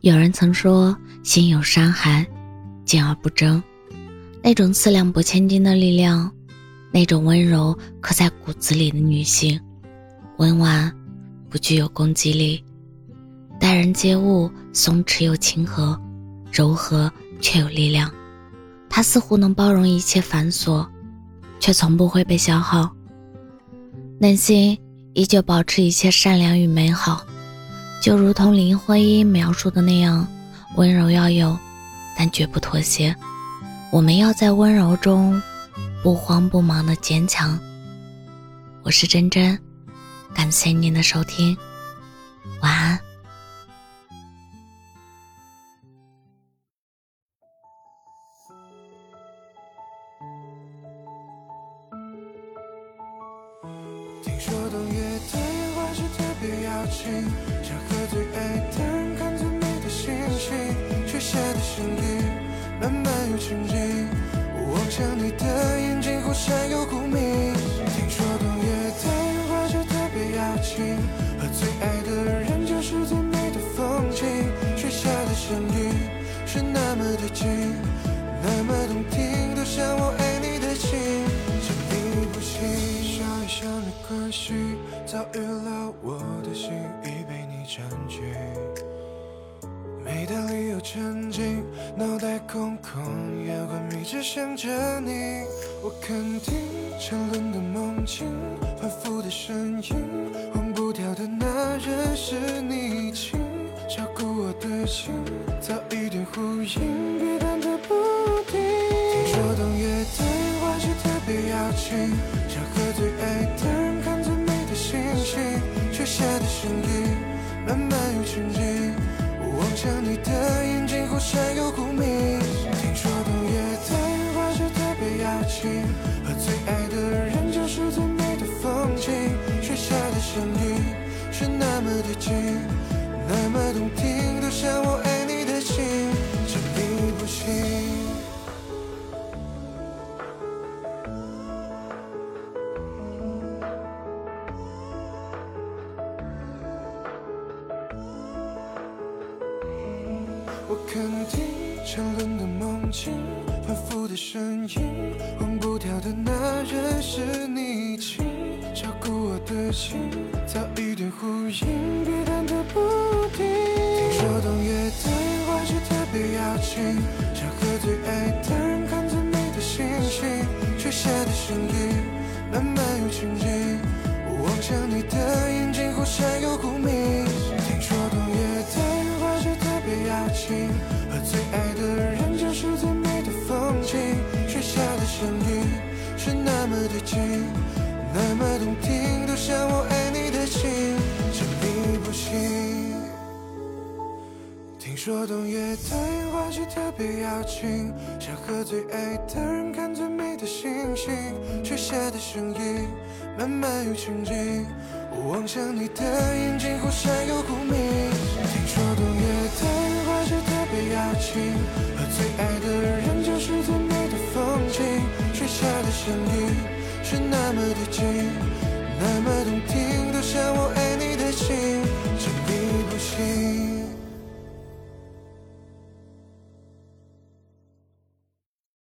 有人曾说，心有山寒，静而不争。那种四两拨千斤的力量，那种温柔刻在骨子里的女性，温婉不具有攻击力，待人接物松弛又亲和，柔和却有力量。她似乎能包容一切繁琐，却从不会被消耗。内心依旧保持一切善良与美好。就如同林徽因描述的那样，温柔要有，但绝不妥协。我们要在温柔中不慌不忙的坚强。我是真真，感谢您的收听，晚安。听说冬夜的烟花是特别邀请。慢慢又沉静。我望向你的眼睛，忽闪又忽明。听说冬夜的烟花就特别邀请，和最爱的人就是最美的风景。雪下的声音是那么的近，那么动听，都像我爱你的心。想你不行，笑一笑没关系，早预料我的心已被你。占据，每当理由沉静，脑空空，眼昏迷，只想着你。我肯定沉沦的梦境，反复的声音，忘不掉的那人是你，请照顾我的心，早一点呼应，别忐忑不定。听说冬夜的烟花是特别邀请，想和最爱的人看最美的星星，雪下的声音。慢慢又沉静，我望向你的眼睛，忽闪又忽明。那么的近，那么动听，都像我爱你的心，想你不行。我肯定沉沦的梦境，反复的声音，忘不掉的那人是你，请照顾我的心，早已点呼应，别忐忑不定。听说冬夜的烟花是特别邀请，想和最爱的人看最美的星星，雪下的声音慢慢又沉静，我望向你的眼睛，忽闪又忽明。听说冬夜的烟花是特别妖精。和最爱的人就是最美的风景，雪下的声音是那么的近，那么动听，都像我爱说冬夜的烟花是特别邀请，想和最爱的人看最美的星星，雪下的声音慢慢又沉静，我望向你的眼睛，忽闪又忽明。听说冬夜的烟花。是特别邀请，和最爱的人就是最美的风景。雪下的声音是那么的近，那么动听，都像我。